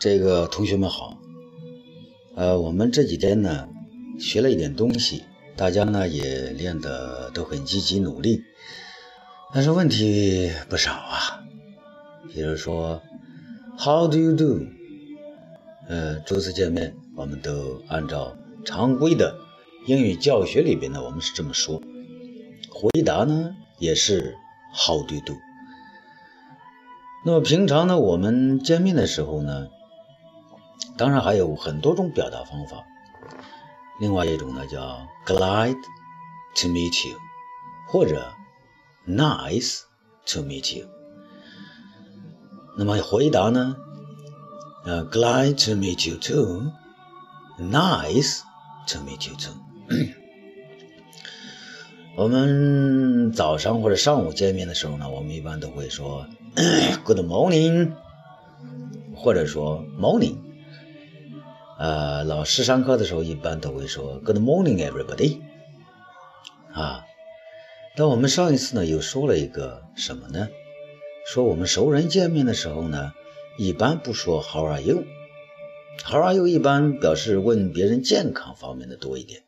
这个同学们好，呃，我们这几天呢学了一点东西，大家呢也练得都很积极努力，但是问题不少啊。比如说，How do you do？呃，初次见面，我们都按照常规的英语教学里边呢，我们是这么说。回答呢也是 How do you do？那么平常呢，我们见面的时候呢。当然还有很多种表达方法，另外一种呢叫 glad to meet you，或者 nice to meet you。那么回答呢？呃，glad to meet you too，nice to meet you too。我们早上或者上午见面的时候呢，我们一般都会说 good morning，或者说 morning。呃，老师上课的时候一般都会说 “Good morning, everybody”。啊，但我们上一次呢又说了一个什么呢？说我们熟人见面的时候呢，一般不说 “How are you”。“How are you” 一般表示问别人健康方面的多一点，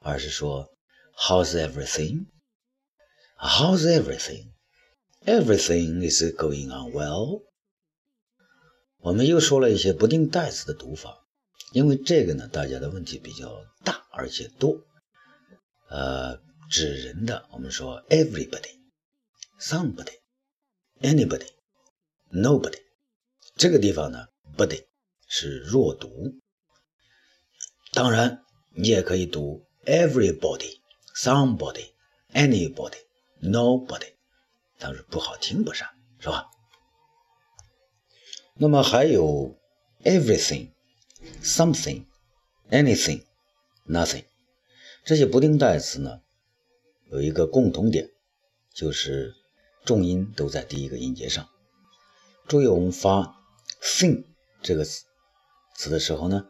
而是说 “How's everything”？“How's everything”？“Everything is going on well”。我们又说了一些不定代词的读法。因为这个呢，大家的问题比较大，而且多。呃，指人的，我们说 everybody、somebody、anybody、nobody。这个地方呢，body 是弱读。当然，你也可以读 everybody、somebody、anybody、nobody，但是不好听不是？是吧？那么还有 everything。something, anything, nothing，这些不定代词呢，有一个共同点，就是重音都在第一个音节上。注意，我们发 thing 这个词词的时候呢，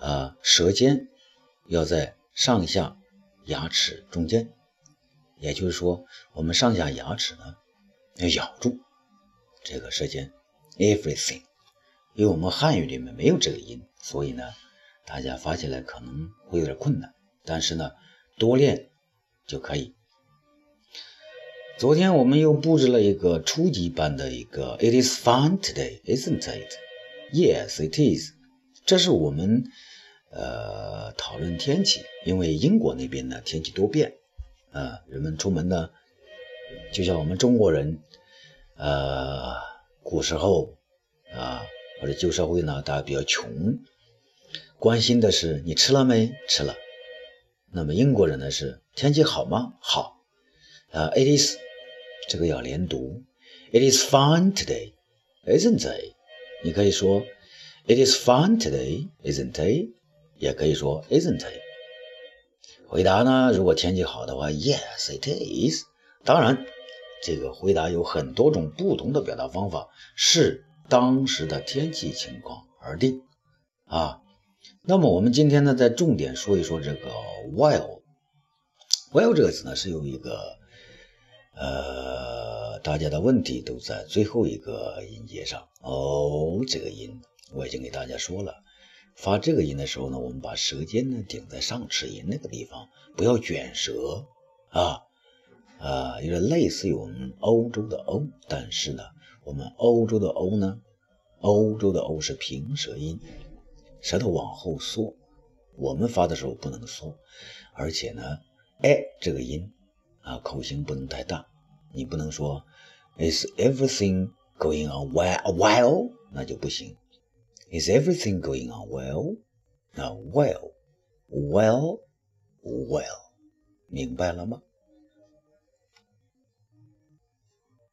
啊，舌尖要在上下牙齿中间，也就是说，我们上下牙齿呢要咬住这个舌尖，everything。因为我们汉语里面没有这个音，所以呢，大家发起来可能会有点困难。但是呢，多练就可以。昨天我们又布置了一个初级班的一个 "It is fun today, isn't it?" Yes, it is。这是我们呃讨论天气，因为英国那边呢天气多变啊，人们出门呢，就像我们中国人，呃，古时候啊。或者旧社会呢，大家比较穷，关心的是你吃了没？吃了。那么英国人呢是天气好吗？好。啊，it is，这个要连读。It is fine today, isn't it？你可以说 It is fine today, isn't it？也可以说 isn't it？回答呢，如果天气好的话，Yes, it is。当然，这个回答有很多种不同的表达方法，视。当时的天气情况而定啊。那么我们今天呢，再重点说一说这个 while。while 这个词呢，是有一个呃，大家的问题都在最后一个音节上哦。这个音我已经给大家说了，发这个音的时候呢，我们把舌尖呢顶在上齿龈那个地方，不要卷舌啊啊，有点类似于我们欧洲的欧，但是呢。我们欧洲的欧呢？欧洲的欧是平舌音，舌头往后缩。我们发的时候不能缩，而且呢，哎，这个音啊，口型不能太大。你不能说 Is everything going on well？那就不行。Is everything going on well？那 well，well，well，明白了吗？